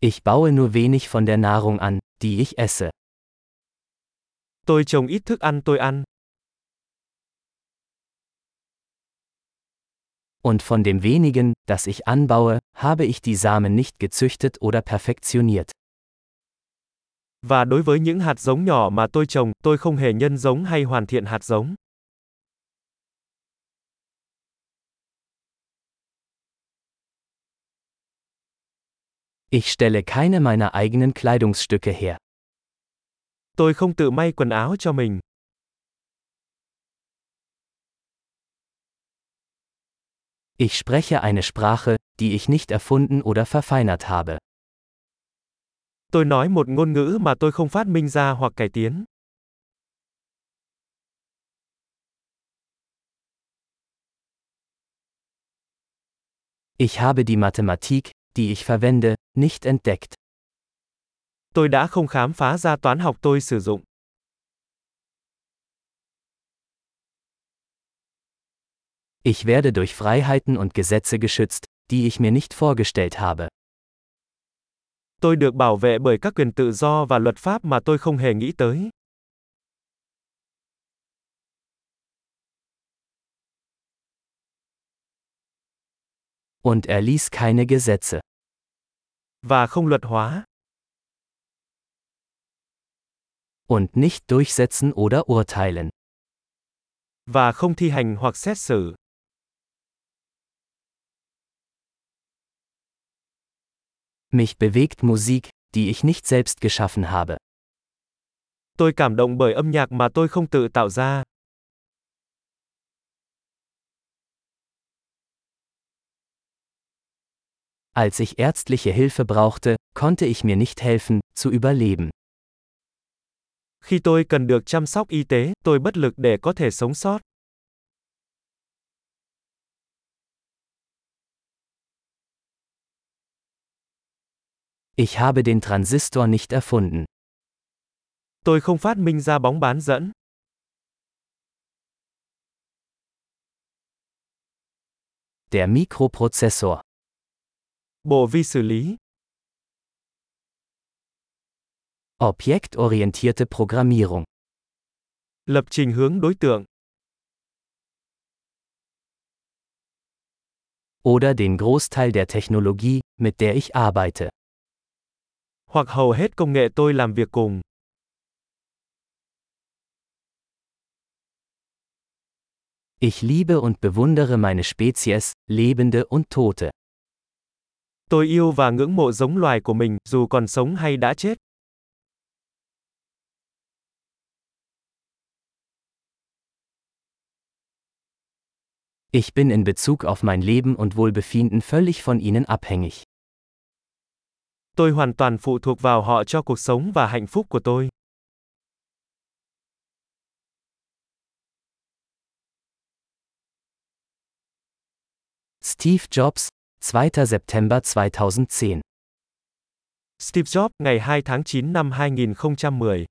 Ich baue nur wenig von der Nahrung an, die ich esse. Tôi trồng ít thức ăn tôi ăn. Und von dem wenigen, das ich anbaue, habe ich die Samen nicht gezüchtet oder perfektioniert. Và đối với những hạt giống nhỏ mà tôi trồng, tôi không hề nhân giống hay hoàn thiện hạt giống. Ich stelle keine meiner eigenen Kleidungsstücke her. Tôi không tự may quần áo cho mình. Ich spreche eine Sprache, die ich nicht erfunden oder verfeinert habe. Tôi nói một ngôn ngữ mà tôi không phát minh ra hoặc cải tiến. Ich habe die Mathematik, die ich verwende, nicht entdeckt. Tôi đã không khám phá ra toán học tôi sử dụng. Ich werde durch Freiheiten und Gesetze geschützt, die ich mir nicht vorgestellt habe. Tôi được bảo vệ bởi các quyền tự do và luật pháp mà tôi không hề nghĩ tới. Und er ließ keine Gesetze. Và không luật hóa. Und nicht durchsetzen oder urteilen. Và không thi hành hoặc xét xử. Mich bewegt Musik, die ich nicht selbst geschaffen habe. Tôi cảm động bởi âm nhạc mà tôi không tự tạo ra. Als ich ärztliche Hilfe brauchte, konnte ich mir nicht helfen, zu überleben. Khi tôi cần được chăm sóc y tế, tôi bất lực để có thể sống sót. Ich habe den Transistor nicht erfunden. Tôi không phát minh ra bóng bán dẫn. Der Mikroprozessor. Bộ vi xử lý. Objektorientierte Programmierung. Lập trình hướng đối tượng. Oder den Großteil der Technologie, mit der ich arbeite. Hoặc hầu hết công nghệ tôi làm việc cùng. Ich liebe und bewundere meine Spezies, Lebende und Tote. Tôi yêu và ngưỡng mộ giống loài của mình, dù còn sống hay đã chết. Ich bin in Bezug auf mein Leben und Wohlbefinden völlig von ihnen abhängig. Tôi hoàn toàn phụ thuộc vào họ cho cuộc sống và hạnh phúc của tôi. Steve Jobs, 2. September 2010 Steve Jobs, ngày 2 tháng 9 năm 2010